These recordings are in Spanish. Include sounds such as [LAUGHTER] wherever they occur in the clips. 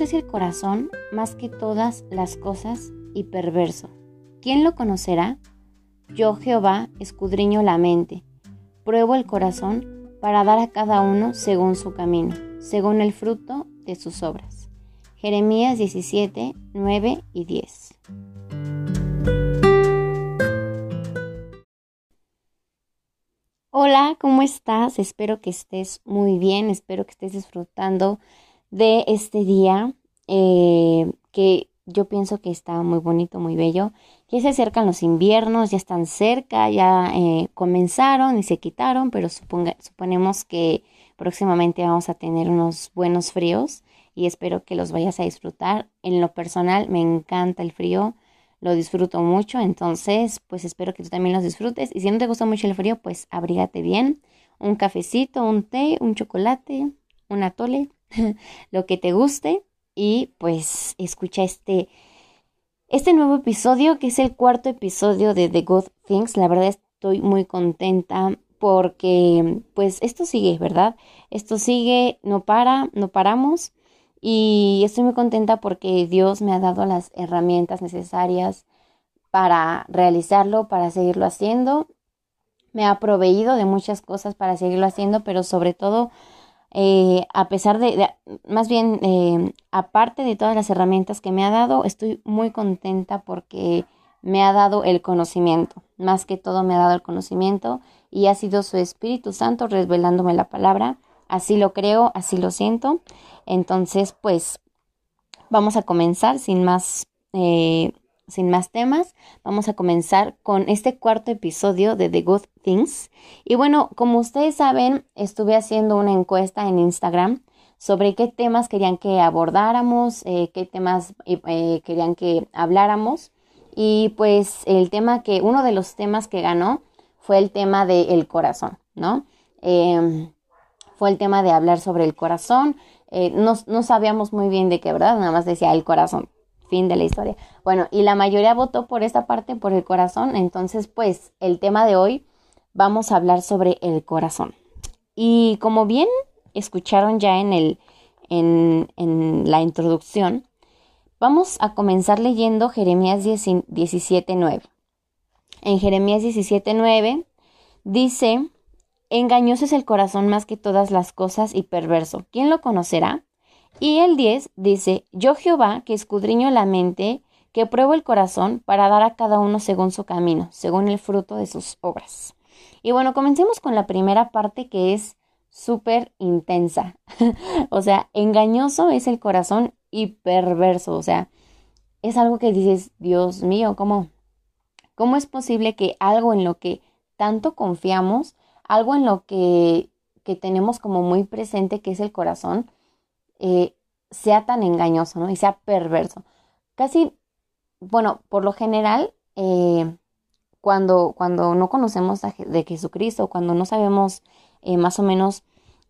Es el corazón más que todas las cosas y perverso. ¿Quién lo conocerá? Yo, Jehová, escudriño la mente, pruebo el corazón para dar a cada uno según su camino, según el fruto de sus obras. Jeremías 17, 9 y 10. Hola, ¿cómo estás? Espero que estés muy bien, espero que estés disfrutando de este día eh, que yo pienso que está muy bonito, muy bello. Ya se acercan los inviernos, ya están cerca, ya eh, comenzaron y se quitaron, pero suponemos que próximamente vamos a tener unos buenos fríos y espero que los vayas a disfrutar. En lo personal me encanta el frío lo disfruto mucho, entonces pues espero que tú también los disfrutes y si no te gusta mucho el frío, pues abrígate bien, un cafecito, un té, un chocolate, un atole, [LAUGHS] lo que te guste y pues escucha este este nuevo episodio que es el cuarto episodio de The Good Things. La verdad estoy muy contenta porque pues esto sigue, ¿verdad? Esto sigue, no para, no paramos y estoy muy contenta porque Dios me ha dado las herramientas necesarias para realizarlo, para seguirlo haciendo. Me ha proveído de muchas cosas para seguirlo haciendo, pero sobre todo, eh, a pesar de, más bien, eh, aparte de todas las herramientas que me ha dado, estoy muy contenta porque me ha dado el conocimiento. Más que todo me ha dado el conocimiento y ha sido su Espíritu Santo revelándome la palabra Así lo creo, así lo siento. Entonces, pues vamos a comenzar sin más, eh, sin más temas. Vamos a comenzar con este cuarto episodio de The Good Things. Y bueno, como ustedes saben, estuve haciendo una encuesta en Instagram sobre qué temas querían que abordáramos, eh, qué temas eh, querían que habláramos. Y pues el tema que, uno de los temas que ganó fue el tema del corazón, ¿no? Em, fue el tema de hablar sobre el corazón. Eh, no, sabíamos muy bien de qué, ¿verdad? Nada más decía el corazón. Fin de la historia. Bueno, y la mayoría votó por esta parte, por el corazón. Entonces, pues, el tema de hoy vamos a hablar sobre el corazón. Y como bien escucharon ya en, el, en, en la introducción, vamos a comenzar leyendo Jeremías 17.9. En Jeremías 17.9 dice Engañoso es el corazón más que todas las cosas y perverso. ¿Quién lo conocerá? Y el 10 dice, Yo Jehová, que escudriño la mente, que pruebo el corazón para dar a cada uno según su camino, según el fruto de sus obras. Y bueno, comencemos con la primera parte que es súper intensa. [LAUGHS] o sea, engañoso es el corazón y perverso. O sea, es algo que dices, Dios mío, ¿cómo, cómo es posible que algo en lo que tanto confiamos algo en lo que, que tenemos como muy presente, que es el corazón, eh, sea tan engañoso, ¿no? Y sea perverso. Casi, bueno, por lo general, eh, cuando, cuando no conocemos de Jesucristo, cuando no sabemos eh, más o menos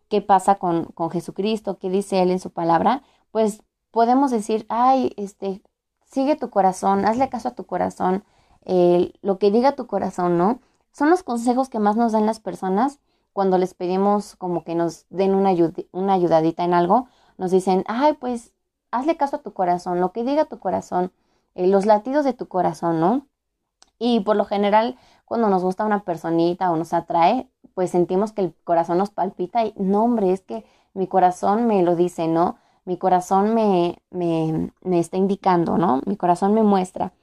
qué pasa con, con, Jesucristo, qué dice Él en su palabra, pues podemos decir, ay, este, sigue tu corazón, hazle caso a tu corazón, lo que diga tu corazón, ¿no? Son los consejos que más nos dan las personas cuando les pedimos como que nos den una, una ayudadita en algo. Nos dicen, ay, pues hazle caso a tu corazón, lo que diga tu corazón, eh, los latidos de tu corazón, ¿no? Y por lo general, cuando nos gusta una personita o nos atrae, pues sentimos que el corazón nos palpita y no, hombre, es que mi corazón me lo dice, ¿no? Mi corazón me, me, me está indicando, ¿no? Mi corazón me muestra.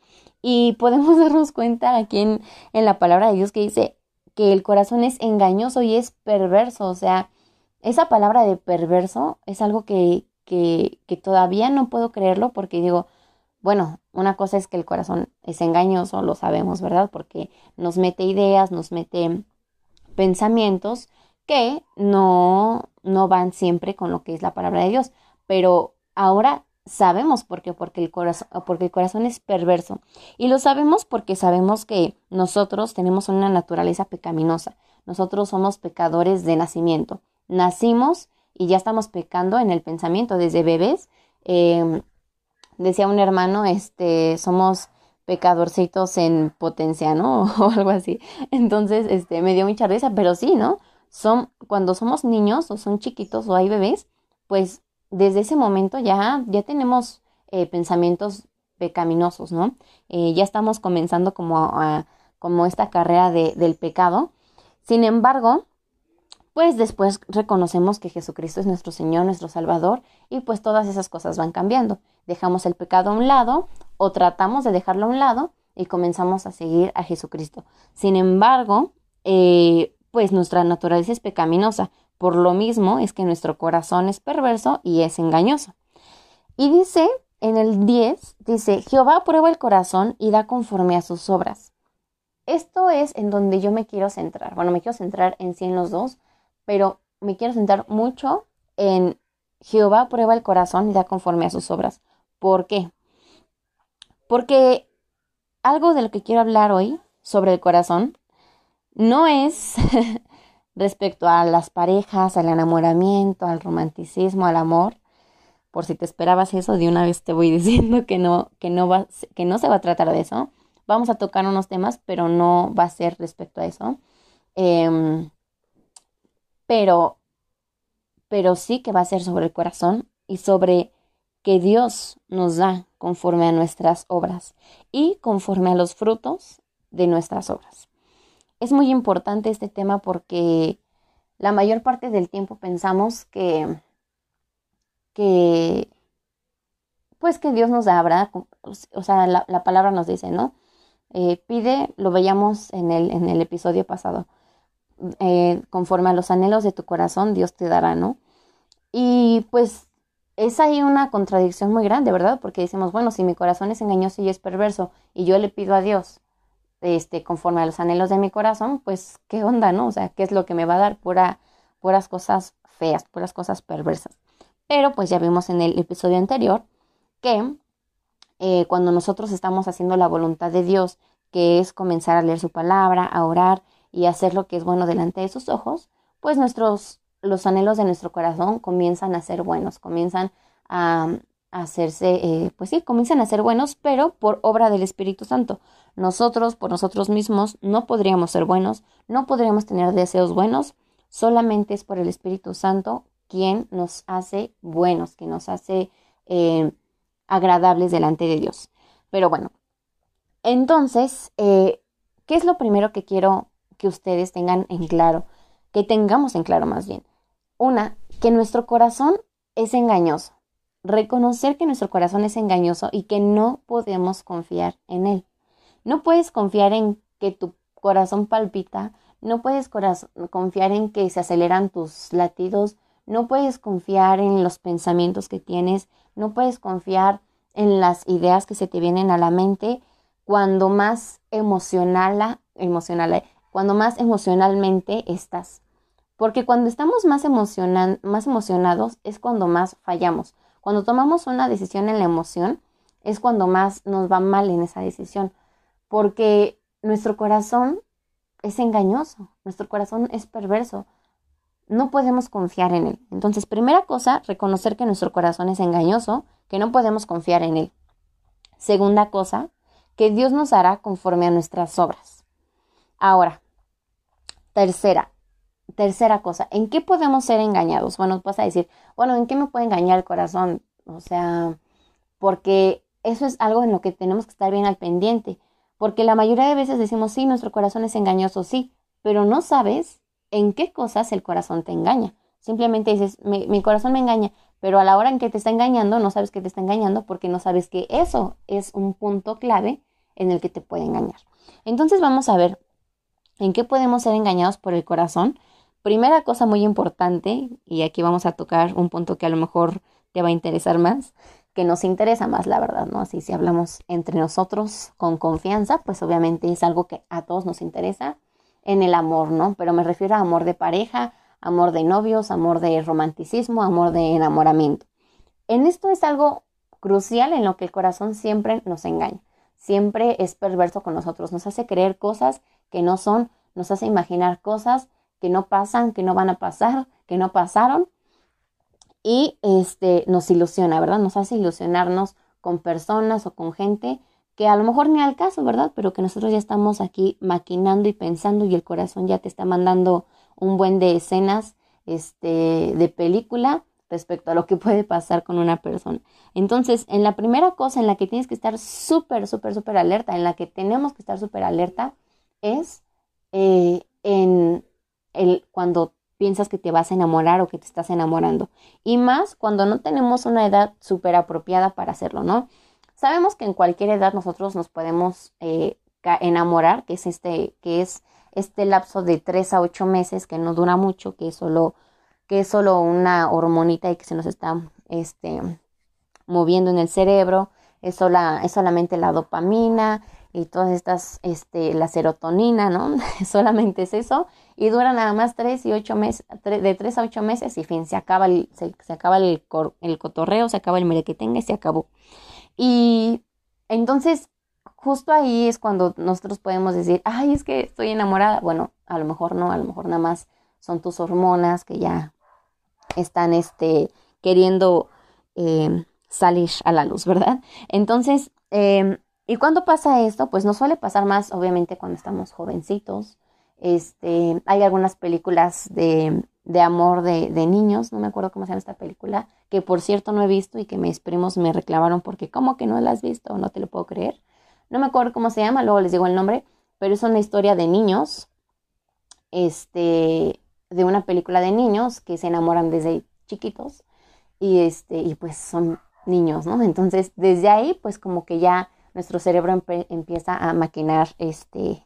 Y [LAUGHS] podemos darnos cuenta aquí en, la palabra de Dios que dice que el corazón es engañoso y es perverso. O sea, esa palabra de perverso es algo que, que, que todavía no puedo creerlo porque digo, bueno, una cosa es que el corazón es engañoso, lo sabemos, ¿verdad? Porque nos mete ideas, nos mete pensamientos que no, no van siempre con lo que es la palabra de Dios. Pero ahora sabemos por qué, porque el, corazón, porque el corazón es perverso. Y lo sabemos porque sabemos que nosotros tenemos una naturaleza pecaminosa. Nosotros somos pecadores de nacimiento. Nacimos y ya estamos pecando en el pensamiento desde bebés. Em, decía un hermano, este, somos pecadorcitos en potencia, ¿no? [LAUGHS] o algo así. Entonces, este, me dio mucha risa, pero sí, ¿no? Son, cuando somos niños o son chiquitos o hay bebés, pues desde ese momento ya, ya tenemos eh, pensamientos pecaminosos, ¿no? Eh, ya estamos comenzando como, como esta carrera de, del pecado. Sin embargo, pues después reconocemos que Jesucristo es nuestro Señor, nuestro Salvador, y pues todas esas cosas van cambiando. Dejamos el pecado a un lado o tratamos de dejarlo a un lado y comenzamos a seguir a Jesucristo. Sin embargo, eh, pues nuestra naturaleza es pecaminosa. Por lo mismo es que nuestro corazón es perverso y es engañoso. Y dice en el 10, dice, Jehová prueba el corazón y da conforme a sus obras. Esto es en donde yo me quiero centrar. Bueno, me quiero centrar en sí en los dos, pero me quiero centrar mucho en Jehová prueba el corazón y da conforme a sus obras. ¿Por qué? Porque algo de lo que quiero hablar hoy sobre el corazón no es [LAUGHS] respecto a las parejas, al enamoramiento, al romanticismo, al amor. Por si te esperabas eso, de una vez te voy [LAUGHS] diciendo que no, que no, va, que no se va a tratar de eso. Vamos a tocar unos temas, pero no va a ser respecto a eso. Em, pero, pero sí que va a ser sobre el corazón y sobre que Dios nos da conforme a nuestras obras y conforme a los frutos de nuestras obras. Es muy importante este tema porque la mayor parte del tiempo pensamos que, que pues que Dios nos da, O sea, la, palabra nos dice, ¿no? Eh, pide, lo veíamos en el, en el episodio pasado, eh, conforme a los anhelos de tu corazón, Dios te dará, ¿no? Y pues es ahí una contradicción muy grande, ¿verdad? Porque decimos, bueno, si mi corazón es engañoso y es perverso y yo le pido a Dios este, conforme a los anhelos de mi corazón, pues qué onda, ¿no? O sea, ¿qué es lo que me va a dar? Pura, puras cosas feas, puras cosas perversas. Pero pues ya vimos en el episodio anterior que eh, cuando nosotros estamos haciendo la voluntad de Dios, que es comenzar a leer su palabra, a orar y hacer lo que es bueno delante de sus ojos, pues nuestros, los anhelos de nuestro corazón comienzan a ser buenos, comienzan a, hacerse, eh, pues sí, comienzan a ser buenos, pero por obra del Espíritu Santo. Nosotros, por nosotros mismos, no podríamos ser buenos, no podríamos tener deseos buenos, solamente es por el Espíritu Santo quien nos hace buenos, quien nos hace eh, agradables delante de Dios. Pero bueno, entonces, eh, ¿qué es lo primero que quiero que ustedes tengan en claro? Que tengamos en claro más bien. Una, que nuestro corazón es engañoso reconocer que nuestro corazón es engañoso y que no podemos confiar en él. No puedes confiar en que tu corazón palpita, no puedes confiar en que se aceleran tus latidos, no puedes confiar en los pensamientos que tienes, no puedes confiar en las ideas que se te vienen a la mente cuando más emocional, emocional cuando más emocionalmente estás. Porque cuando estamos más, más emocionados es cuando más fallamos. Cuando tomamos una decisión en la emoción es cuando más nos va mal en esa decisión, porque nuestro corazón es engañoso, nuestro corazón es perverso, no podemos confiar en él. Entonces, primera cosa, reconocer que nuestro corazón es engañoso, que no podemos confiar en él. Segunda cosa, que Dios nos hará conforme a nuestras obras. Ahora, tercera, tercera cosa, ¿en qué podemos ser engañados? Bueno, vas a decir, bueno, ¿en qué me puede engañar el corazón? O sea, porque eso es algo en lo que tenemos que estar bien al pendiente. Porque la mayoría de veces decimos, sí, nuestro corazón es engañoso, sí, pero no sabes en qué cosas el corazón te engaña. Simplemente dices, mi, mi, corazón me engaña, pero a la hora en que te está engañando, no sabes que te está engañando porque no sabes que eso es un punto clave en el que te puede engañar. Entonces vamos a ver en qué podemos ser engañados por el corazón Primera cosa muy importante, y aquí vamos a tocar un punto que a lo mejor te va a interesar más, que nos interesa más, la verdad, ¿no? Así si hablamos entre nosotros con confianza, pues obviamente es algo que a todos nos interesa en el amor, ¿no? Pero me refiero a amor de pareja, amor de novios, amor de romanticismo, amor de enamoramiento. En esto es algo crucial en lo que el corazón siempre nos engaña, siempre es perverso con nosotros, nos hace creer cosas que no son, nos hace imaginar cosas que no pasan, que no van a pasar, que no pasaron. Y este, nos ilusiona, ¿verdad? Nos hace ilusionarnos con personas o con gente que a lo mejor ni al caso, ¿verdad? Pero que nosotros ya estamos aquí maquinando y pensando y el corazón ya te está mandando un buen de escenas este, de película respecto a lo que puede pasar con una persona. Entonces, en la primera cosa en la que tienes que estar súper, súper, súper alerta, en la que tenemos que estar súper alerta, es eh, en el cuando piensas que te vas a enamorar o que te estás enamorando. Y más cuando no tenemos una edad súper apropiada para hacerlo, ¿no? Sabemos que en cualquier edad nosotros nos podemos eh, enamorar, que es este, que es este lapso de 3 a 8 meses, que no dura mucho, que es solo, que es solo una hormonita y que se nos está este, moviendo en el cerebro, es, es solamente la dopamina y todas estas, este, la serotonina, ¿no? [LAUGHS] solamente es eso, y dura nada más 3 y 8 meses, de 3 a 8 meses y fin, se acaba el, se, acaba el, el cotorreo, se acaba el merequetengue y se acabó. Y entonces justo ahí es cuando nosotros podemos decir, ay, es que estoy enamorada. Bueno, a lo mejor no, a lo mejor nada más son tus hormonas que ya están este, queriendo eh, salir a la luz, ¿verdad? Entonces, em, ¿y cuándo pasa esto? Pues no suele pasar más, obviamente, cuando estamos jovencitos. Este, hay algunas películas de, de amor de, de, niños, no me acuerdo cómo se llama esta película, que por cierto no he visto y que mis primos me reclamaron porque, ¿cómo que no la has visto? No te lo puedo creer. No me acuerdo cómo se llama, luego les digo el nombre, pero es una historia de niños, este, de una película de niños que se enamoran desde chiquitos y este, y pues son niños, ¿no? Entonces, desde ahí, pues como que ya nuestro cerebro empieza a maquinar, este,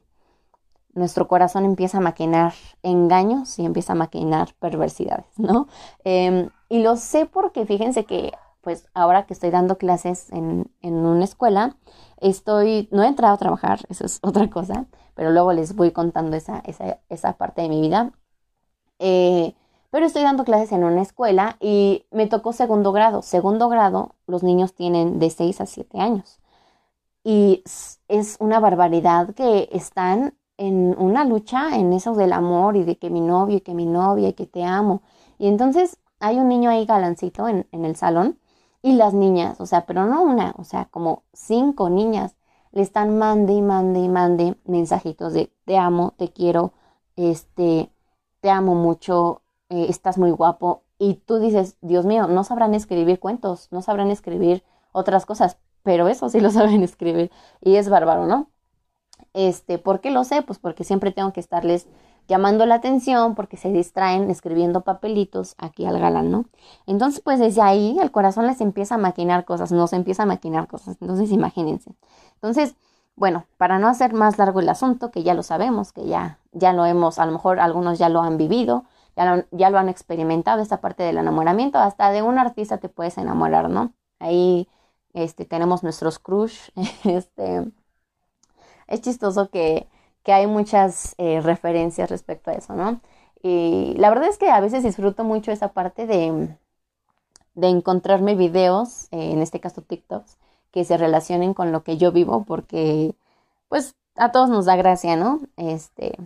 nuestro corazón empieza a maquinar engaños y empieza a maquinar perversidades, ¿no? Em, y lo sé porque fíjense que, pues ahora que estoy dando clases en, en una escuela, Estoy, no he entrado a trabajar, [LAUGHS] eso es otra cosa, pero luego les voy contando esa, esa, esa parte de mi vida. Eh, pero estoy dando clases en una escuela y me tocó segundo grado. Segundo grado, los niños tienen de 6 a 7 años. Y es una barbaridad que están en una lucha en eso del amor y de que mi novio y que mi novia y que te amo. Y entonces hay un niño ahí galancito en, en el salón y las niñas, o sea, pero no una, o sea, como cinco niñas le están mande y mande y mande mensajitos de te amo, te quiero, este, te amo mucho, eh, estás muy guapo. Y tú dices, Dios mío, no sabrán escribir cuentos, no sabrán escribir otras cosas, pero eso sí lo [LAUGHS] saben escribir. Y es bárbaro, ¿no? Este, ¿por qué lo sé? Pues porque siempre tengo que estarles llamando la atención porque se distraen escribiendo papelitos aquí al galán, ¿no? Entonces, pues desde ahí el corazón les empieza a maquinar cosas, nos empieza a maquinar cosas. Entonces, imagínense. Entonces, bueno, para no hacer más largo el asunto, que ya lo sabemos, que ya, ya lo hemos, a lo mejor algunos ya lo han vivido, ya lo, han experimentado, esta parte del enamoramiento, hasta de un artista te puedes enamorar, ¿no? Ahí este, tenemos nuestros crush, [LAUGHS] este, es chistoso que que hay muchas eh, referencias respecto a eso, ¿no? Y la verdad es que a veces disfruto mucho esa parte de, de encontrarme videos, eh, en este caso TikToks, que se relacionen con lo que yo vivo, porque pues a todos nos da gracia, ¿no? Este,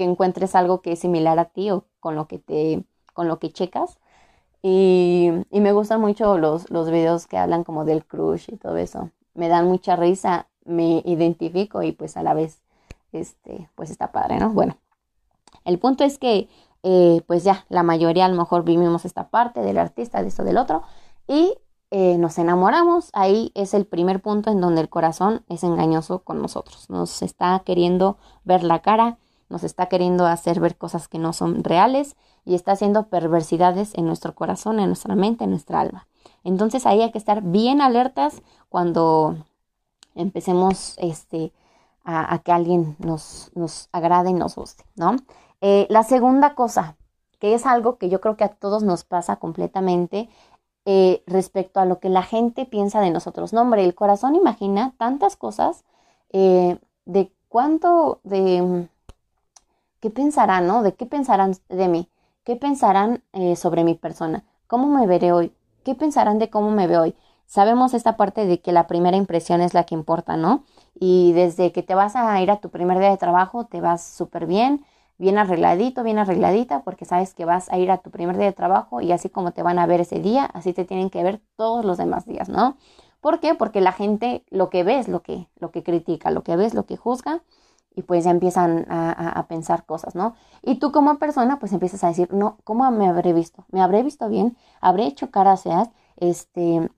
que encuentres algo que es similar a ti o con lo que te, con lo que checas. Y, me gustan mucho los, los videos que hablan como del crush y todo eso. Me dan mucha risa, me identifico y pues a la vez este, pues está padre, ¿no? Bueno, el punto es que, eh, pues ya, la mayoría a lo mejor vivimos esta parte del artista, de esto, del otro, y eh, nos enamoramos, ahí es el primer punto en donde el corazón es engañoso con nosotros, nos está queriendo ver la cara, nos está queriendo hacer ver cosas que no son reales y está haciendo perversidades en nuestro corazón, en nuestra mente, en nuestra alma. Entonces ahí hay que estar bien alertas cuando empecemos este, a, que alguien nos, nos, agrade y nos guste, ¿no? Eh, la segunda cosa, que es algo que yo creo que a todos nos pasa completamente eh, respecto a lo que la gente piensa de nosotros. No, hombre, el corazón imagina tantas cosas eh, de cuánto, de qué pensarán, ¿no? De qué pensarán de mí, qué pensarán sobre mi persona, cómo me veré hoy, qué pensarán de cómo me veo hoy. Sabemos esta parte de que la primera impresión es la que importa, ¿no? Y desde que te vas a ir a tu primer día de trabajo, te vas súper bien, bien arregladito, bien arregladita, porque sabes que vas a ir a tu primer día de trabajo y así como te van a ver ese día, así te tienen que ver todos los demás días, ¿no? ¿Por qué? Porque la gente lo que ve es lo que, lo que critica, lo que ve es lo que juzga y pues ya empiezan a, pensar cosas, ¿no? Y tú como persona pues empiezas a decir, no, ¿cómo me habré visto? ¿Me habré visto bien? ¿Habré hecho caras feas? Este,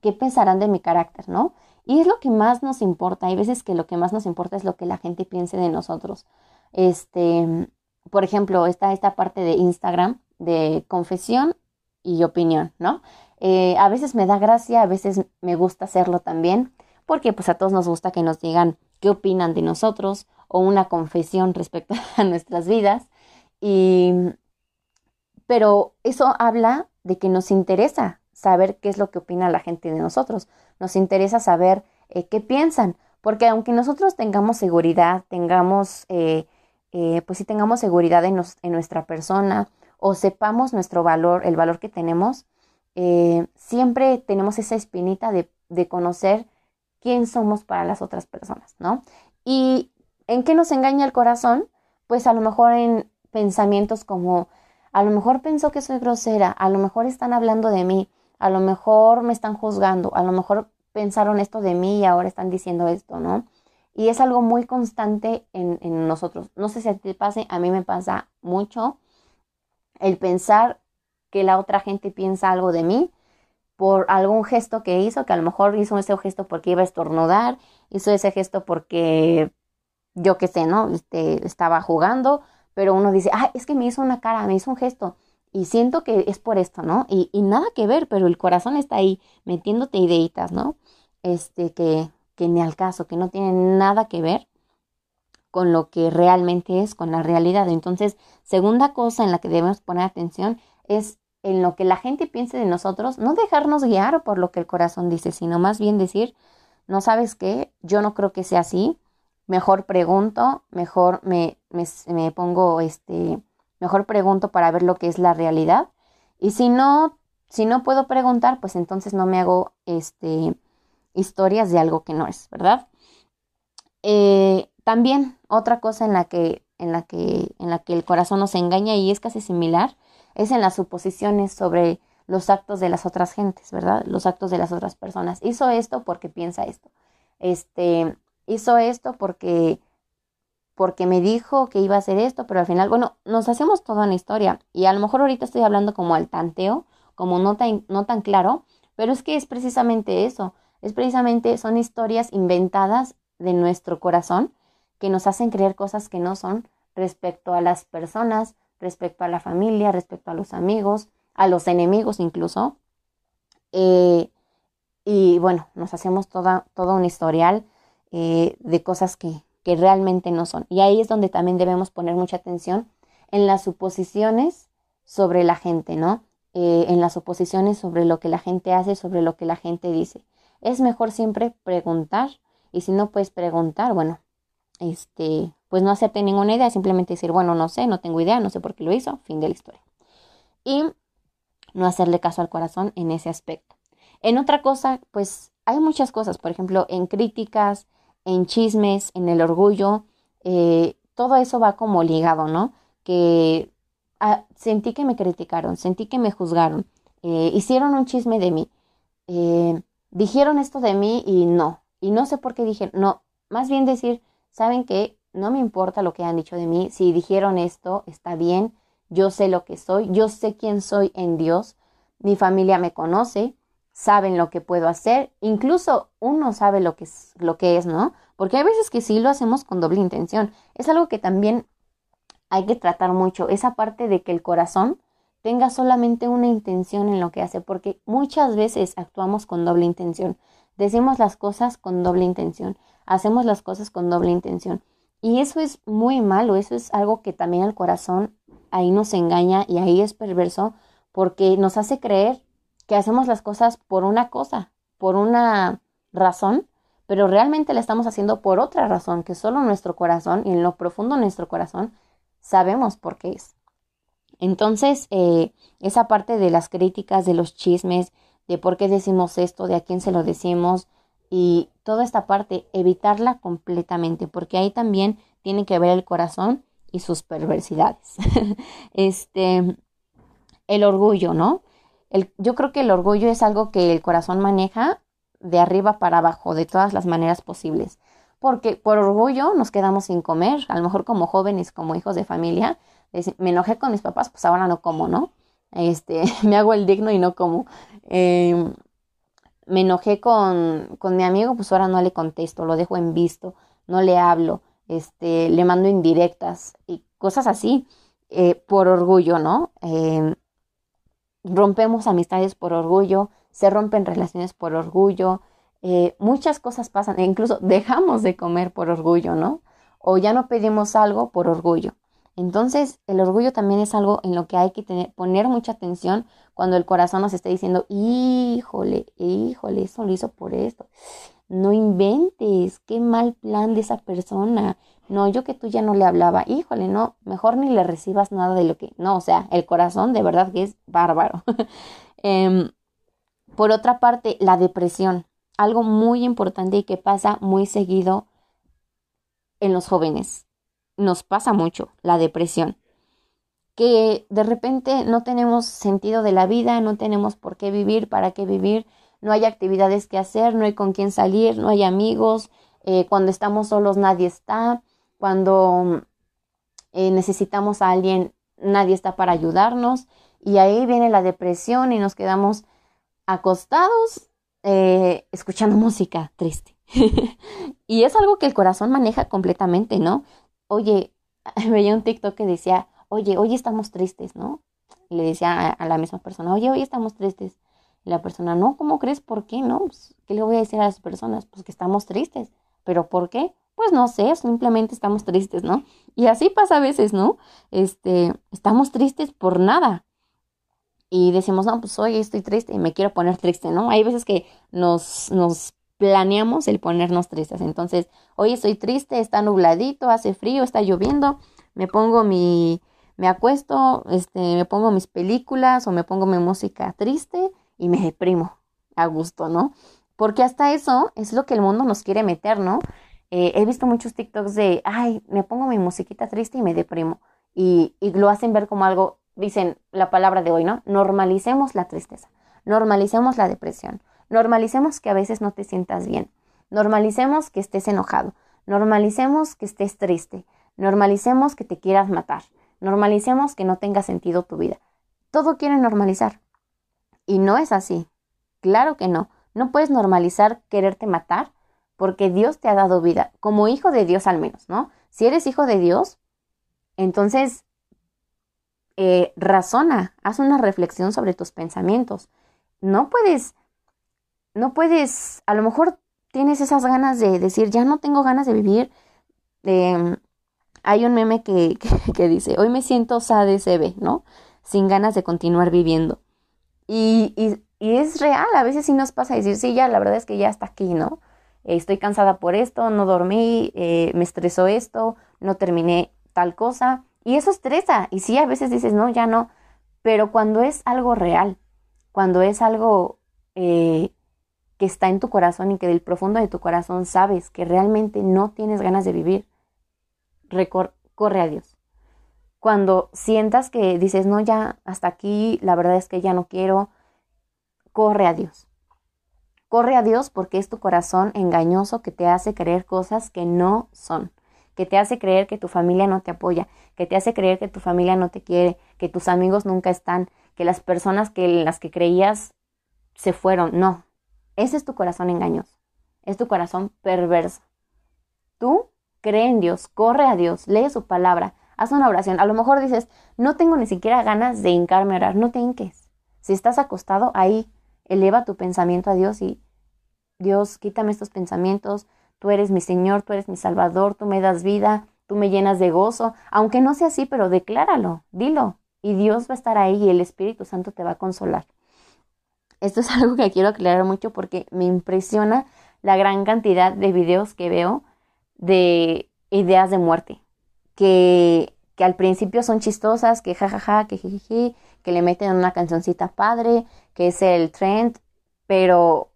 ¿qué pensarán de mi carácter, no? Y es lo que más nos importa. Hay veces que lo que más nos importa es lo que la gente piense de nosotros. Este, por ejemplo, esta parte de Instagram de confesión y opinión, ¿no? Eh, a veces me da gracia, a veces me gusta hacerlo también, porque pues a todos nos gusta que nos digan qué opinan de nosotros o una confesión respecto [LAUGHS] a nuestras vidas. Y, pero eso habla de que nos interesa saber qué es lo que opina la gente de nosotros, nos interesa saber eh, qué piensan, porque aunque nosotros tengamos seguridad, tengamos, eh, pues si tengamos seguridad en, nuestra persona, o sepamos nuestro valor, el valor que tenemos, eh, siempre tenemos esa espinita de, conocer quién somos para las otras personas, ¿no? ¿Y en qué nos engaña el corazón? Pues a lo mejor en pensamientos como, a lo mejor pensó que soy grosera, a lo mejor están hablando de mí, a lo mejor me están juzgando, a lo mejor pensaron esto de mí y ahora están diciendo esto, ¿no? Y es algo muy constante en, nosotros. No sé si a ti te pase, a mí me pasa mucho el pensar que la otra gente piensa algo de mí por algún gesto que hizo, que a lo mejor hizo ese gesto porque iba a estornudar, hizo ese gesto porque yo qué sé, ¿no? Este, estaba jugando, pero uno dice, ah, es que me hizo una cara, me hizo un gesto, y siento que es por esto, ¿no? Y, y nada que ver, pero el corazón está ahí metiéndote ideitas, ¿no? Este, que, que ni al caso, que no tienen nada que ver con lo que realmente es, con la realidad. Entonces, segunda cosa en la que debemos poner atención es en lo que la gente piense de nosotros, no dejarnos guiar por lo que el corazón dice, sino más bien decir, no sabes qué, yo no creo que sea así, mejor pregunto, mejor me, me, pongo, este, mejor pregunto para ver lo que es la realidad. Y si no, si no puedo preguntar, pues entonces no me hago, este, historias de algo que no es, ¿verdad? Eh, también otra cosa en la que en la que en la que el corazón nos engaña y es casi similar es en las suposiciones sobre los actos de las otras gentes, ¿verdad? Los actos de las otras personas. Hizo esto porque piensa esto. Este, hizo esto porque porque me dijo que iba a hacer esto, pero al final, bueno, nos hacemos toda una historia y a lo mejor ahorita estoy hablando como al tanteo, como no tan, no tan claro, pero es que es precisamente eso, es precisamente, son historias inventadas de nuestro corazón que nos hacen creer cosas que no son respecto a las personas, respecto a la familia, respecto a los amigos, a los enemigos incluso. Eh, y bueno, nos hacemos toda, todo un historial eh, de cosas que, que realmente no son. Y ahí es donde también debemos poner mucha atención en las suposiciones sobre la gente, ¿no? Eh, en las suposiciones sobre lo que la gente hace, sobre lo que la gente dice. Es mejor siempre preguntar y si no puedes preguntar, bueno, este, pues no hacerte ninguna idea, simplemente decir, bueno, no sé, no tengo idea, no sé por qué lo hizo, fin de la historia. Y no hacerle caso al corazón en ese aspecto. En otra cosa, pues hay muchas cosas, por ejemplo, en críticas, en chismes, en el orgullo, eh, todo eso va como ligado, ¿no? Que ah, sentí que me criticaron, sentí que me juzgaron, eh, hicieron un chisme de mí, eh, dijeron esto de mí y no, y no sé por qué dije, no, más bien decir, saben que no me importa lo que han dicho de mí, si dijeron esto, está bien, yo sé lo que soy, yo sé quién soy en Dios, mi familia me conoce, saben lo que puedo hacer, incluso uno sabe lo que es, lo que es, ¿no? Porque hay veces que sí lo hacemos con doble intención. Es algo que también hay que tratar mucho, esa parte de que el corazón tenga solamente una intención en lo que hace, porque muchas veces actuamos con doble intención. Decimos las cosas con doble intención, hacemos las cosas con doble intención. Y eso es muy malo, eso es algo que también el corazón ahí nos engaña y ahí es perverso porque nos hace creer que hacemos las cosas por una cosa, por una razón, pero realmente la estamos haciendo por otra razón que solo nuestro corazón y en lo profundo nuestro corazón sabemos por qué es. Entonces, eh, esa parte de las críticas, de los chismes, de por qué decimos esto, de a quién se lo decimos y toda esta parte, evitarla completamente, porque ahí también tiene que ver el corazón y sus perversidades. [LAUGHS] este, el orgullo, ¿no? El, yo creo que el orgullo es algo que el corazón maneja de arriba para abajo, de todas las maneras posibles. porque por orgullo nos quedamos sin comer, a lo mejor como jóvenes, como hijos de familia, me enojé con mis papás, pues ahora no como, ¿no? Este, [LAUGHS] me hago el digno y no como. Em, me enojé con, con mi amigo, pues ahora no le contesto, lo dejo en visto, no le hablo, este, le mando indirectas y cosas así, eh, por orgullo, ¿no? Em, rompemos amistades por orgullo, se rompen relaciones por orgullo, eh, muchas cosas pasan, e incluso dejamos de comer por orgullo, ¿no? O ya no pedimos algo por orgullo. Entonces, el orgullo también es algo en lo que hay que tener, poner mucha atención cuando el corazón nos esté diciendo, híjole, híjole, eso lo hizo por esto. No inventes, qué mal plan de esa persona. No, yo que tú ya no le hablaba, híjole, no, mejor ni le recibas nada de lo que... No, o sea, el corazón de verdad que es bárbaro. [LAUGHS] Em, por otra parte, la depresión algo muy importante y que pasa muy seguido en los jóvenes. Nos pasa mucho la depresión. Que de repente no tenemos sentido de la vida, no tenemos por qué vivir, para qué vivir, no hay actividades que hacer, no hay con quién salir, no hay amigos, eh, cuando estamos solos nadie está, cuando eh, necesitamos a alguien nadie está para ayudarnos y ahí viene la depresión y nos quedamos acostados eh, escuchando [LAUGHS] música triste. [LAUGHS] y es algo que el corazón maneja completamente, ¿no? Oye, [LAUGHS] veía un TikTok que decía, oye, hoy estamos tristes, ¿no? le decía a, la misma persona, oye, hoy estamos tristes. Y la persona, no, ¿cómo crees? ¿Por qué? ¿No? Pues, ¿Qué le voy a decir a las personas? Pues que estamos tristes. ¿Pero por qué? Pues no sé, simplemente estamos tristes, ¿no? Y así pasa a veces, ¿no? Este, estamos tristes por nada y decimos, no, pues hoy estoy triste y me quiero poner triste, ¿no? Hay veces que nos, nos planeamos el ponernos tristes. Entonces, hoy estoy triste, está nubladito, hace frío, está lloviendo, me pongo mi, me acuesto, este, me pongo mis películas o me pongo mi música triste y me deprimo a gusto, ¿no? Porque hasta eso es lo que el mundo nos quiere meter, ¿no? Eh, he visto muchos TikToks de, ay, me pongo mi musiquita triste y me deprimo. Y, y lo hacen ver como algo dicen la palabra de hoy, ¿no? Normalicemos la tristeza, normalicemos la depresión, normalicemos que a veces no te sientas bien, normalicemos que estés enojado, normalicemos que estés triste, normalicemos que te quieras matar, normalicemos que no tenga sentido tu vida. Todo quieren normalizar. Y no es así. Claro que no. No puedes normalizar quererte matar porque Dios te ha dado vida, como hijo de Dios al menos, ¿no? Si eres hijo de Dios, entonces eh, razona, haz una reflexión sobre tus pensamientos. No puedes, no puedes, a lo mejor tienes esas ganas de decir, ya no tengo ganas de vivir. Em, hay un meme que, [LAUGHS] que, dice, hoy me siento SADCB, ¿no? Sin ganas de continuar viviendo. Y, y, y, es real, a veces sí nos pasa decir, sí, ya, la verdad es que ya está aquí, ¿no? estoy cansada por esto, no dormí, eh, me estresó esto, no terminé tal cosa. Y eso estresa. Y sí, a veces dices, no, ya no. Pero cuando es algo real, cuando es algo eh, que está en tu corazón y que del profundo de tu corazón sabes que realmente no tienes ganas de vivir, corre a Dios. Cuando sientas que dices, no, ya hasta aquí, la verdad es que ya no quiero, corre a Dios. Corre a Dios porque es tu corazón engañoso que te hace creer cosas que no son que te hace creer que tu familia no te apoya, que te hace creer que tu familia no te quiere, que tus amigos nunca están, que las personas que las que creías se fueron. No, ese es tu corazón engañoso, es tu corazón perverso. Tú cree en Dios, corre a Dios, lee su palabra, haz una oración. A lo mejor dices, no tengo ni siquiera ganas de hincarme a orar, no te hinques. Si estás acostado ahí, eleva tu pensamiento a Dios y Dios, quítame estos pensamientos, Tú eres mi Señor, tú eres mi Salvador, tú me das vida, tú me llenas de gozo. Aunque no sea así, pero decláralo, dilo. Y Dios va a estar ahí y el Espíritu Santo te va a consolar. Esto es [LAUGHS] algo que quiero aclarar mucho porque me impresiona la gran cantidad de videos que veo de ideas de muerte. Que, que al principio son chistosas, que jajaja, que jiji, que le meten una cancioncita padre, que es el trend, pero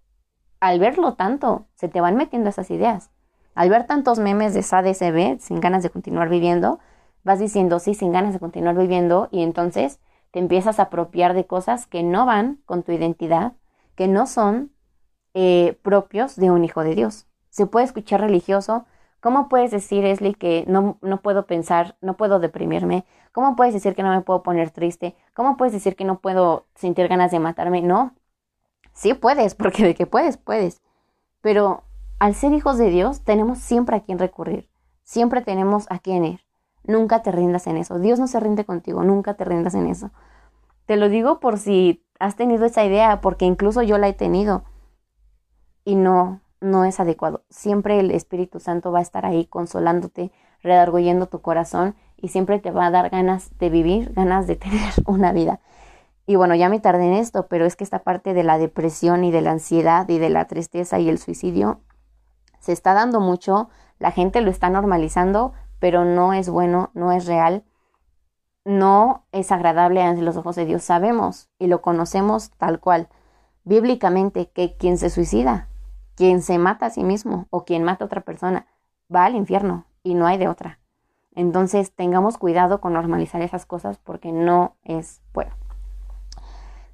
al verlo tanto, se te van metiendo esas ideas. Al ver tantos memes de SADCB, sin ganas de continuar viviendo, vas diciendo sí, sin ganas de continuar viviendo, y entonces te empiezas a apropiar de cosas que no van con tu identidad, que no son eh, propios de un hijo de Dios. Se puede escuchar religioso, ¿Cómo puedes decir, Esli, que no, no puedo pensar, no puedo deprimirme? ¿Cómo puedes decir que no me puedo poner triste? ¿Cómo puedes decir que no puedo sentir ganas de matarme? No. Sí puedes, porque de que puedes, puedes. Pero al ser hijos de Dios, tenemos siempre a quien recurrir. Siempre tenemos a quien ir. Nunca te rindas en eso. Dios no se rinde contigo, nunca te rindas en eso. Te lo digo por si has tenido esa idea, porque incluso yo la he tenido. Y no, no es adecuado. Siempre el Espíritu Santo va a estar ahí consolándote, redarguyendo tu corazón y siempre te va a dar ganas de vivir, ganas de [LAUGHS] tener una vida. Y bueno, ya me tardé en esto, pero es que esta parte de la depresión y de la ansiedad y de la tristeza y el suicidio se está dando mucho, la gente lo está normalizando, pero no es bueno, no es real, no es agradable ante los ojos de Dios. Sabemos y lo conocemos tal cual, bíblicamente, que quien se suicida, quien se mata a sí mismo o quien mata a otra persona, va al infierno y no hay de otra. Entonces tengamos cuidado con normalizar esas cosas porque no es bueno.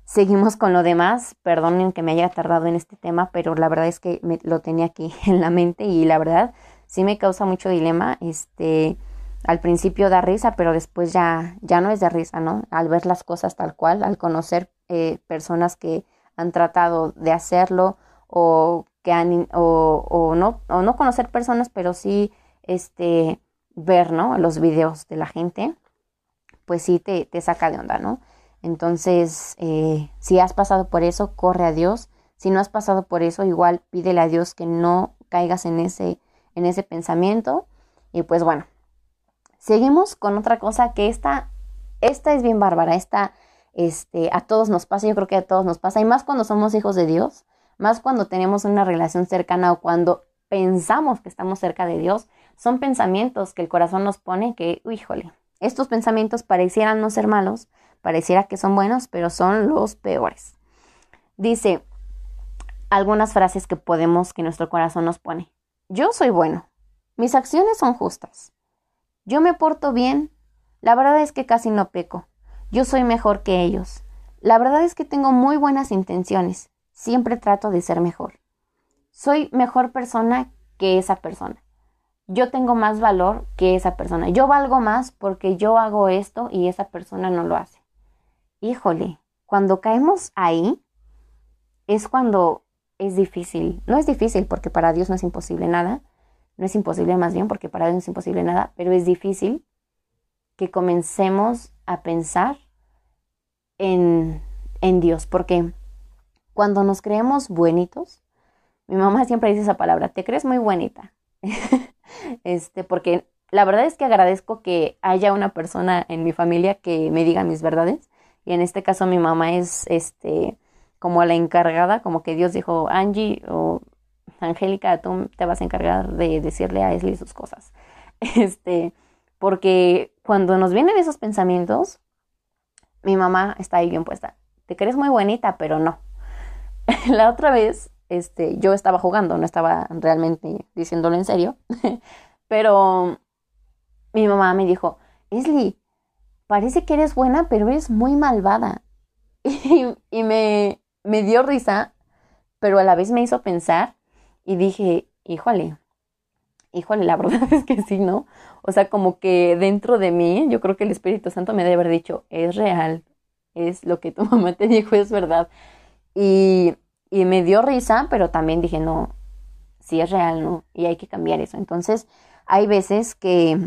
Seguimos con lo demás. Perdonen que me haya tardado en este tema, pero la verdad es que me, lo tenía aquí [LAUGHS] en la mente y la verdad sí me causa mucho dilema. Este, al principio da risa, pero después ya, ya no es de risa, ¿no? Al ver las cosas tal cual, al conocer eh, personas que han tratado de hacerlo o que han o, o, no o no conocer personas, pero sí este ver, ¿no? Los videos de la gente, pues sí te, te saca de onda, ¿no? Entonces, eh, si has pasado por eso, corre a Dios. Si no has pasado por eso, igual pídele a Dios que no caigas en ese, en ese pensamiento. Y pues bueno, seguimos con otra cosa que esta, esta es bien bárbara. Esta, este, a todos nos pasa, yo creo que a todos nos pasa. Y más cuando somos hijos de Dios, más cuando tenemos una relación cercana o cuando pensamos que estamos cerca de Dios, son pensamientos que el corazón nos pone que, híjole, estos pensamientos parecieran no ser malos, Pareciera que son buenos, pero son los peores. Dice algunas frases que podemos, que nuestro corazón nos pone. Yo soy bueno. Mis acciones son justas. Yo me porto bien. La verdad es que casi no peco. Yo soy mejor que ellos. La verdad es que tengo muy buenas intenciones. Siempre trato de ser mejor. Soy mejor persona que esa persona. Yo tengo más valor que esa persona. Yo valgo más porque yo hago esto y esa persona no lo hace híjole, cuando caemos ahí es cuando es difícil. No es difícil porque para Dios no es imposible nada. No es imposible más bien porque para Dios no es imposible nada, pero es difícil que comencemos a pensar en, en Dios. Porque cuando nos creemos buenitos, mi mamá siempre dice esa palabra, te crees muy buenita. [LAUGHS] este, porque la verdad es que agradezco que haya una persona en mi familia que me diga mis verdades y en este caso mi mamá es este como la encargada, como que Dios dijo, Angie o Angélica, tú te vas a encargar de decirle a Esli sus cosas. [LAUGHS] Este, porque cuando nos vienen esos pensamientos, mi mamá está ahí bien puesta. Te crees muy bonita, pero no. [LAUGHS] la otra vez, este, yo estaba jugando, no estaba realmente diciéndolo en serio, [LAUGHS] pero mi mamá me dijo, Esli, parece que eres buena, pero eres muy malvada. Y, me, me dio risa, pero a la vez me hizo pensar y dije, híjole, híjole, la [LAUGHS] verdad es que sí, ¿no? O sea, como que dentro de mí, yo creo que el Espíritu Santo me debe haber dicho, es real, es lo que tu [LAUGHS] mamá te dijo, es verdad. Y, y me dio risa, pero también dije, no, sí es real, ¿no? Y hay que cambiar eso. Entonces, hay veces que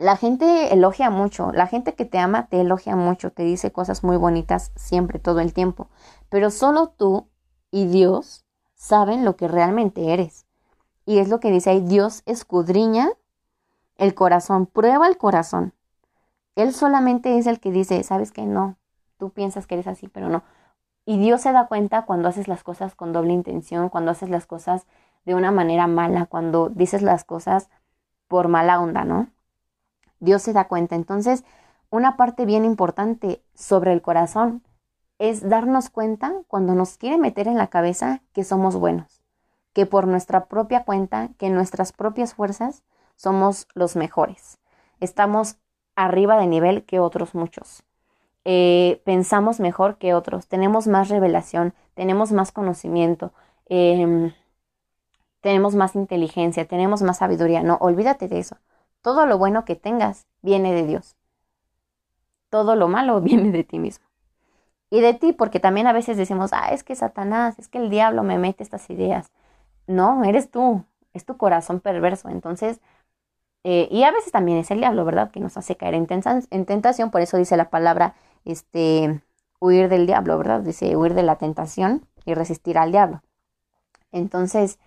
la gente elogia mucho, la gente que te ama te elogia mucho, te dice cosas muy bonitas siempre, todo el tiempo, pero solo tú y Dios saben lo que realmente eres. Y es lo que dice ahí, Dios escudriña el corazón, prueba el corazón. Él solamente es el que dice, sabes que no, tú piensas que eres así, pero no. Y Dios se da cuenta cuando haces las cosas con doble intención, cuando haces las cosas de una manera mala, cuando dices las cosas por mala onda, ¿no? Dios se da cuenta. Entonces, una parte bien importante sobre el corazón es darnos cuenta cuando nos quiere meter en la cabeza que somos buenos, que por nuestra propia cuenta, que nuestras propias fuerzas somos los mejores. Estamos arriba de nivel que otros muchos. Eh, pensamos mejor que otros, tenemos más revelación, tenemos más conocimiento. Em, tenemos más inteligencia, tenemos más sabiduría. No, olvídate de eso. Todo lo bueno que tengas viene de Dios. Todo lo malo [LAUGHS] viene de ti mismo. Y de ti, porque también a veces decimos, ah, es que Satanás, es que el diablo me mete estas ideas. No, eres tú, es tu corazón perverso. Entonces, eh, y a veces también es el diablo, ¿verdad? Que nos hace caer en, en tentación, por eso dice la palabra, este, huir del diablo, ¿verdad? Dice huir de la tentación y resistir al diablo. Entonces,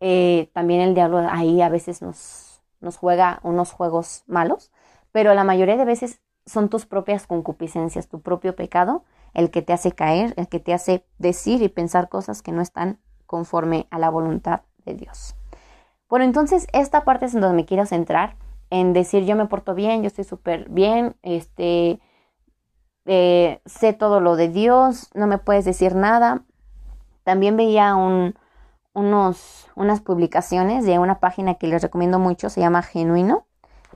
eh, también el diablo ahí a veces nos, nos juega unos juegos malos, pero la mayoría de veces son tus propias concupiscencias, tu propio pecado, el que te hace caer, el que te hace decir y pensar cosas que no están conforme a la voluntad de Dios. Bueno, entonces esta parte es en donde me quiero centrar, en decir yo me porto bien, yo estoy súper bien, este, eh, sé todo lo de Dios, no me puedes decir nada. También veía un, unos, unas publicaciones de una página que les recomiendo mucho, se llama Genuino,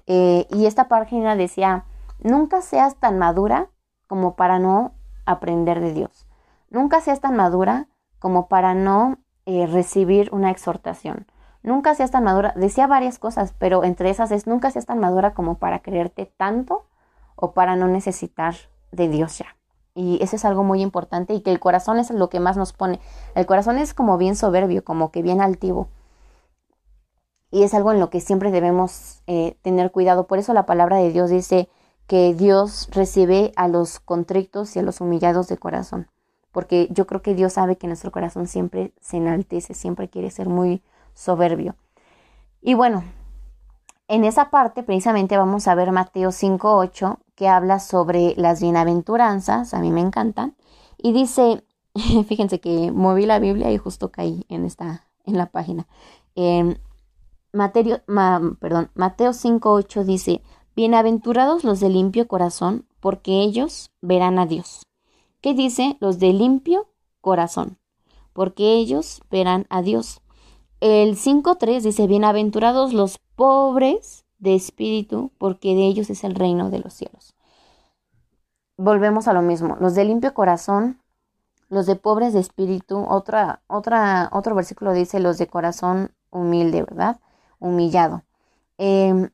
eh, y esta página decía, nunca seas tan madura como para no aprender de Dios. Nunca seas tan madura como para no eh, recibir una exhortación. Nunca seas tan madura, decía varias cosas, pero entre esas es nunca seas tan madura como para creerte tanto o para no necesitar de Dios ya. Y eso es algo muy importante y que el corazón es lo que más nos pone. El corazón es como bien soberbio, como que bien altivo. Y es algo en lo que siempre debemos eh, tener cuidado. Por eso la palabra de Dios dice que Dios recibe a los contrictos y a los humillados de corazón. Porque yo creo que Dios sabe que nuestro corazón siempre se enaltece, siempre quiere ser muy soberbio. Y bueno, en esa parte precisamente vamos a ver Mateo 5.8 que habla sobre las bienaventuranzas, a mí me encantan, y dice, [LAUGHS] fíjense que moví la Biblia y justo caí en esta, en la página. Eh, Mateo, perdón, Mateo 5.8 dice, Bienaventurados los de limpio corazón, porque ellos verán a Dios. ¿Qué dice? Los de limpio corazón, porque ellos verán a Dios. El 5.3 dice, bienaventurados los pobres de espíritu, porque de ellos es el reino de los cielos. Volvemos a lo mismo, los de limpio corazón, los de pobres de espíritu, otra, otra, otro versículo dice los de corazón humilde, ¿verdad? Humillado. Em,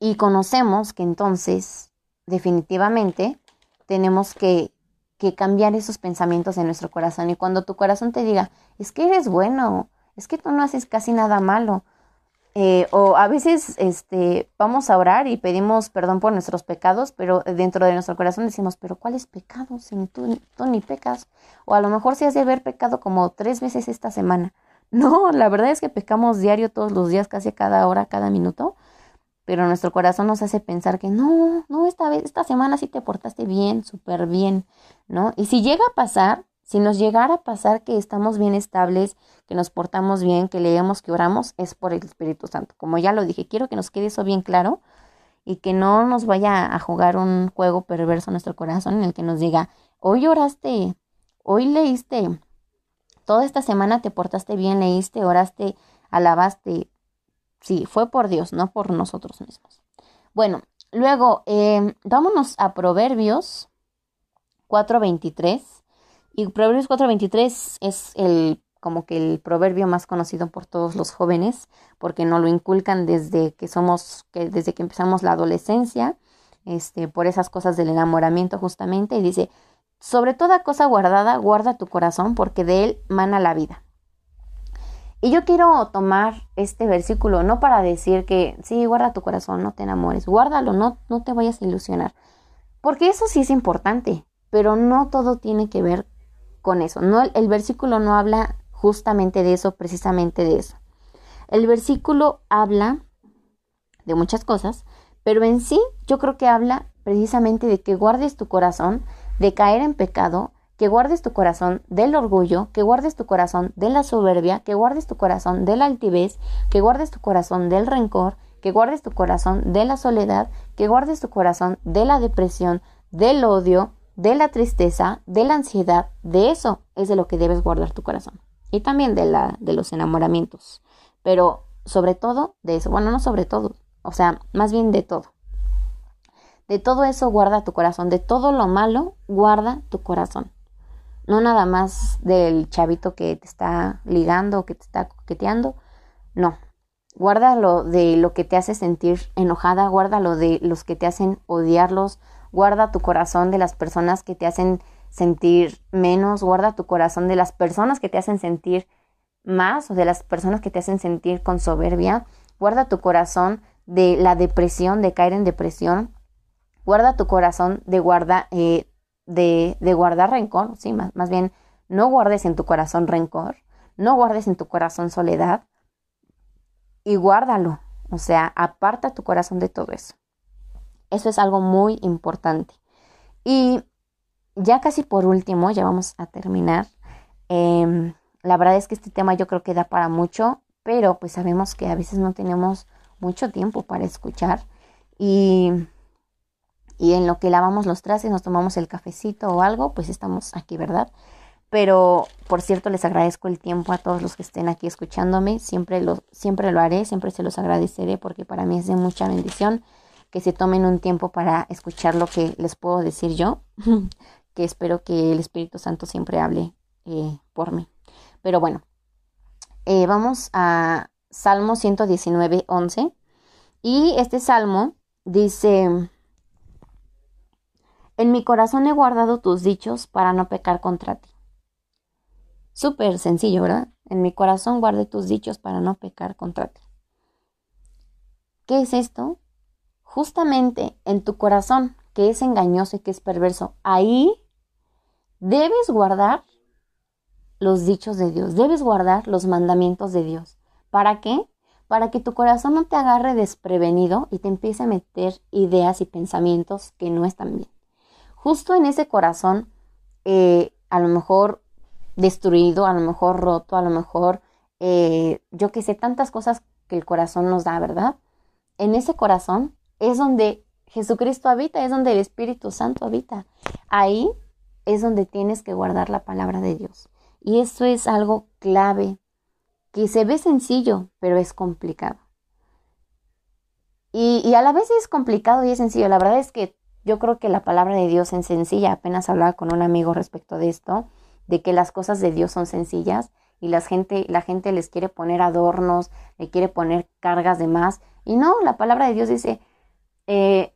y conocemos que entonces, definitivamente, tenemos que que cambiar esos pensamientos en nuestro corazón. Y cuando tu corazón te diga, es que eres bueno, es que tú no haces casi nada malo. Eh, o a veces este, vamos a orar y pedimos perdón por nuestros pecados, pero dentro de nuestro corazón decimos, pero ¿cuáles pecados? Si tú, ni pecas. O a lo mejor se has de haber pecado como tres veces esta semana. [LAUGHS] No, la verdad es que pecamos diario todos los días, casi cada hora, cada minuto. Pero nuestro corazón nos hace pensar que no, no, esta vez, esta semana sí te portaste bien, súper bien, ¿no? Y si llega a pasar, si nos llegara a pasar que estamos bien estables, que nos portamos bien, que leemos, que oramos, es por el Espíritu Santo. Como ya lo dije, quiero que nos quede eso bien claro y que no nos vaya a jugar un juego perverso en nuestro corazón en el que nos diga, hoy oraste, hoy leíste, toda esta semana te portaste bien, leíste, oraste, alabaste. Sí, fue por Dios, no por nosotros mismos. Bueno, luego, eh, vámonos a Proverbios 4.23 y Proverbios 4:23 es el como que el proverbio más conocido por todos los jóvenes, porque nos lo inculcan desde que somos, desde que empezamos la adolescencia, este, por esas cosas del enamoramiento justamente, y dice, sobre toda cosa guardada, guarda tu corazón, porque de él mana la vida. Y yo quiero tomar este versículo no para decir que sí, guarda tu corazón, no te enamores, guárdalo, no, no te vayas a ilusionar, porque eso sí es importante, pero no todo tiene que ver con eso. No, el versículo no habla justamente de eso, precisamente de eso. El versículo habla de muchas cosas, pero en sí yo creo que habla precisamente de que guardes tu corazón de caer en pecado, que guardes tu corazón del orgullo, que guardes tu corazón de la soberbia, que guardes tu corazón de la altivez, que guardes tu corazón del rencor, que guardes tu corazón de la soledad, que guardes tu corazón de la depresión, del odio, de la tristeza, de la ansiedad, de eso es de lo que debes guardar tu corazón. Y también de, la, de los enamoramientos. Pero sobre todo de eso. Bueno, no sobre todo. O sea, más bien de todo. De todo eso guarda tu corazón. De todo lo malo guarda tu corazón. no nada más del chavito que te está ligando o que te está coqueteando, no. Guárdalo de lo que te hace sentir enojada, guárdalo de los que te hacen odiarlos, guarda tu corazón de las personas que te hacen sentir menos, guarda tu corazón de las personas que te hacen sentir más o de las personas que te hacen sentir con soberbia, guarda tu corazón de la depresión, de caer en depresión, guarda tu corazón de, guarda, eh, de, de, guardar rencor, sí, más, más bien, no guardes en tu corazón rencor, no guardes en tu corazón soledad y guárdalo, o sea, aparta tu corazón de todo eso. Eso es algo muy importante. Y ya casi por último, ya vamos a terminar. Em, la verdad es que este tema yo creo que da para mucho, pero pues sabemos que a veces no tenemos mucho tiempo para escuchar y, y en lo que lavamos los trastes, nos tomamos el cafecito o algo, pues estamos aquí, ¿verdad? Pero, por cierto, les agradezco el tiempo a todos los que estén aquí escuchándome. Siempre lo, siempre lo haré, siempre se los agradeceré porque para mí es de mucha bendición que se tomen un tiempo para escuchar lo que les puedo decir yo, [LAUGHS] que espero que el Espíritu Santo siempre hable eh, por mí. Pero bueno, eh, vamos a Salmo 119, 11. Y este salmo dice, en mi corazón he guardado tus dichos para no pecar contra ti. Súper sencillo, ¿verdad? En mi corazón guarde tus dichos para no pecar contra ti. ¿Qué es esto? Justamente en tu corazón, que es engañoso y que es perverso, ahí debes guardar los dichos de Dios, debes guardar los mandamientos de Dios. ¿Para qué? Para que tu corazón no te agarre desprevenido y te empiece a meter ideas y pensamientos que no están bien. Justo en ese corazón, eh, a lo mejor destruido, a lo mejor roto, a lo mejor, eh, yo que sé, tantas cosas que el corazón nos da, ¿verdad? En ese corazón es donde Jesucristo habita, es donde el Espíritu Santo habita. Ahí es donde tienes que guardar la palabra de Dios. Y eso es algo clave, que se ve sencillo, pero es complicado. Y, a la vez es complicado y es sencillo. La verdad es que yo creo que la palabra de Dios es sencilla. Apenas hablaba con un amigo respecto de esto, de que las cosas de Dios son sencillas y la gente, la gente les quiere poner adornos, le quiere poner cargas de más. Y no, la palabra de Dios dice, eh,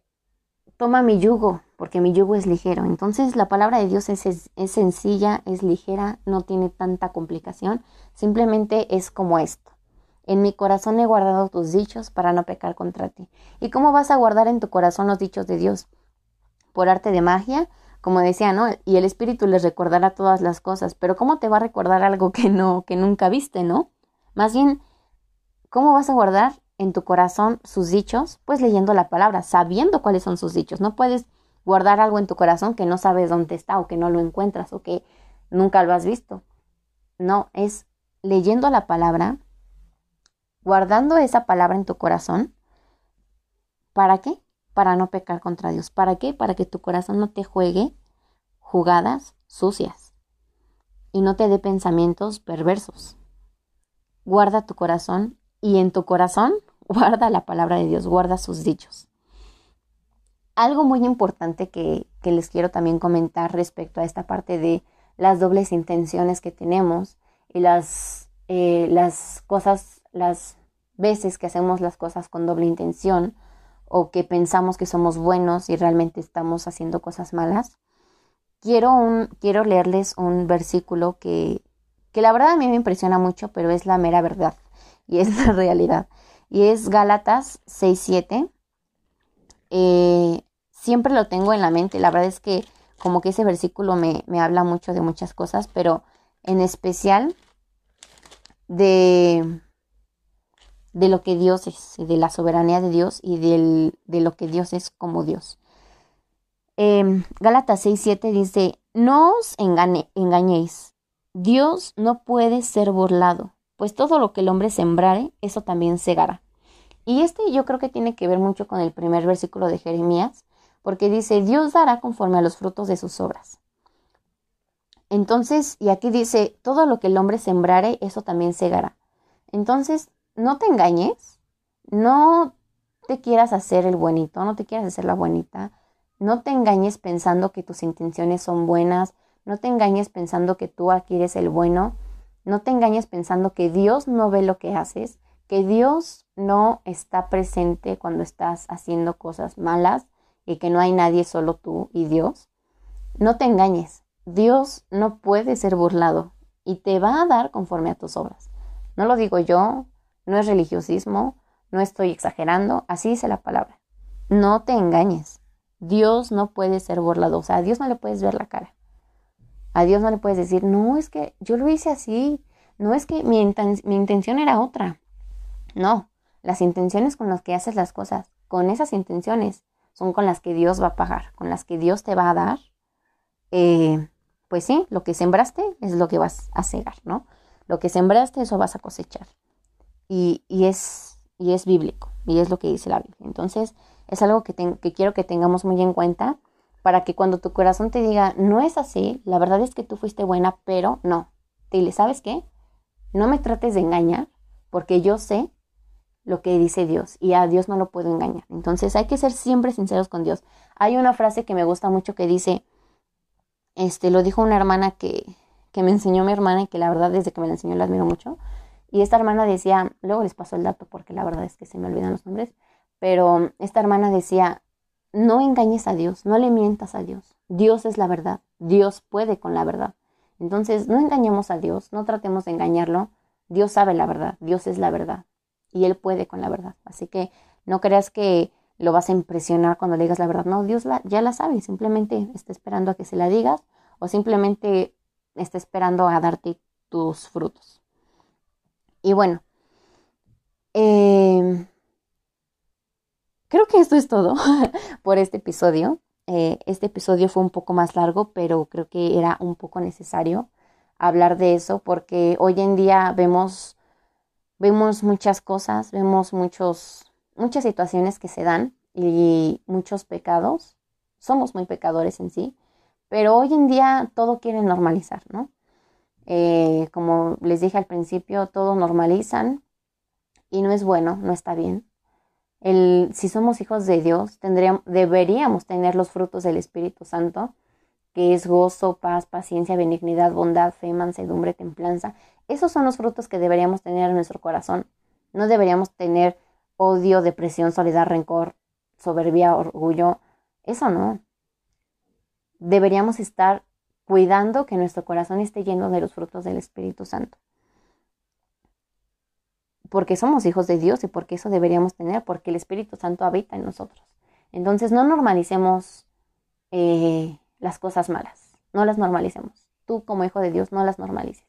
toma mi yugo, porque mi yugo es ligero. Entonces la palabra de Dios es, es, sencilla, es ligera, no tiene tanta complicación, simplemente es como esto. En mi corazón he guardado tus dichos para no pecar contra ti. ¿Y cómo vas a guardar en tu corazón los dichos de Dios? Por arte de magia, como decía, ¿no? Y el Espíritu les recordará todas las cosas, pero ¿cómo te va a recordar algo que no, que nunca viste, ¿no? Más bien, ¿cómo vas a guardar en tu corazón sus dichos, pues leyendo la palabra, sabiendo cuáles son sus dichos. No puedes guardar algo en tu corazón que no sabes dónde está o que no lo encuentras o que nunca lo has visto. No, es leyendo la palabra, guardando esa palabra en tu corazón. ¿Para qué? Para no pecar contra Dios. ¿Para qué? Para que tu corazón no te juegue jugadas sucias y no te dé pensamientos perversos. Guarda tu corazón y en tu corazón guarda la palabra de Dios, guarda sus dichos. Algo muy importante que, les quiero también comentar respecto a esta parte de las dobles intenciones que tenemos y las, eh, las cosas, las veces que hacemos las cosas con doble intención o que pensamos que somos buenos y realmente estamos haciendo cosas malas. Quiero, un, quiero leerles un versículo que, que la verdad a mí me impresiona mucho, pero es la mera verdad y es la [LAUGHS] realidad. Y es Gálatas 6.7. Eh, siempre lo tengo en la mente. La verdad es que como que ese versículo me, habla mucho de muchas cosas, pero en especial de, de lo que Dios es, de la soberanía de Dios y de lo que Dios es como Dios. Eh, Gálatas 6.7 dice, no os engañéis, Dios no puede ser burlado pues todo lo que el hombre sembrare, eso también segará. Y este yo creo que tiene que ver mucho con el primer versículo de Jeremías, porque dice, Dios dará conforme a los frutos de sus obras. Entonces, y aquí dice, todo lo que el hombre sembrare, eso también segará. Entonces, no te engañes, no te quieras hacer el buenito, no te quieras hacer la buenita, no te engañes pensando que tus intenciones son buenas, No te engañes pensando que tú aquí eres el bueno. No te engañes pensando que Dios no ve lo que haces, que Dios no está presente cuando estás haciendo cosas malas y que no hay nadie, solo tú y Dios. No te engañes. Dios no puede ser burlado y te va a dar conforme a tus obras. No lo digo yo, no es religiosismo, no estoy exagerando, así dice la palabra. No te engañes. Dios no puede ser burlado, o sea, a Dios no le puedes ver la cara. A Dios no le puedes decir, no, es que yo lo hice así, no es que mi, mi intención era otra. No, las intenciones con las que haces las cosas, con esas intenciones, son con las que Dios va a pagar, con las que Dios te va a dar. Eh, pues sí, lo que sembraste es lo que vas a cegar, ¿no? Lo que sembraste, eso vas a cosechar. Y, es, y es bíblico, y es lo que dice la Biblia. Entonces, es algo que, que quiero que tengamos muy en cuenta para que cuando tu corazón te diga, no es así, la verdad es que tú fuiste buena, pero no. Dile, ¿sabes qué? No me trates de engañar, porque yo sé lo que dice Dios y a Dios no lo puedo engañar. Entonces hay que ser siempre sinceros con Dios. Hay una frase que me gusta mucho que dice, este, lo dijo una hermana que, que me enseñó mi hermana y que la verdad desde que me la enseñó la admiro mucho. Y esta hermana decía, luego les paso el dato porque la verdad es que se me olvidan los nombres, pero esta hermana decía, no engañes a Dios, no le mientas a Dios. Dios es la verdad, Dios puede con la verdad. Entonces, no engañemos a Dios, no tratemos de engañarlo. Dios sabe la verdad, Dios es la verdad y Él puede con la verdad. Así que no creas que lo vas a impresionar cuando le digas la verdad. No, Dios ya la sabe, simplemente está esperando a que se la digas o simplemente está esperando a darte tus frutos. Y bueno, em, creo que esto es todo [LAUGHS] por este episodio. Eh, este episodio fue un poco más largo, pero creo que era un poco necesario hablar de eso porque hoy en día vemos, vemos muchas cosas, vemos muchos, muchas situaciones que se dan y muchos pecados. Somos muy pecadores en sí, pero hoy en día todo quiere normalizar, ¿no? Eh, como les dije al principio, todo normalizan y no es bueno, no está bien. Si somos hijos de Dios, tendríamos, deberíamos tener los frutos del Espíritu Santo, que es gozo, paz, paciencia, benignidad, bondad, fe, mansedumbre, templanza. Esos son los frutos que deberíamos tener en nuestro corazón. No deberíamos tener odio, depresión, soledad, rencor, soberbia, orgullo. Eso no. Deberíamos estar cuidando que nuestro corazón esté lleno de los frutos del Espíritu Santo. Porque somos hijos de Dios y porque eso deberíamos tener, porque el Espíritu Santo habita en nosotros. Entonces no normalicemos eh, las cosas malas, no las normalicemos. Tú como hijo de Dios no las normalices.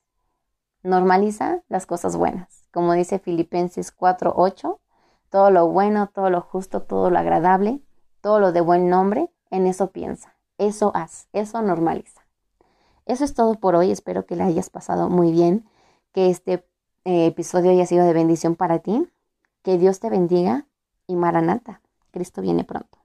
Normaliza las cosas buenas. Como dice Filipenses 4:8, todo lo bueno, todo lo justo, todo lo agradable, todo lo de buen nombre, en eso piensa. Eso haz, eso normaliza. Eso es todo por hoy. Espero que le hayas pasado muy bien, que este episodio haya sido de bendición para ti. Que Dios te bendiga y Maranata. Cristo viene pronto.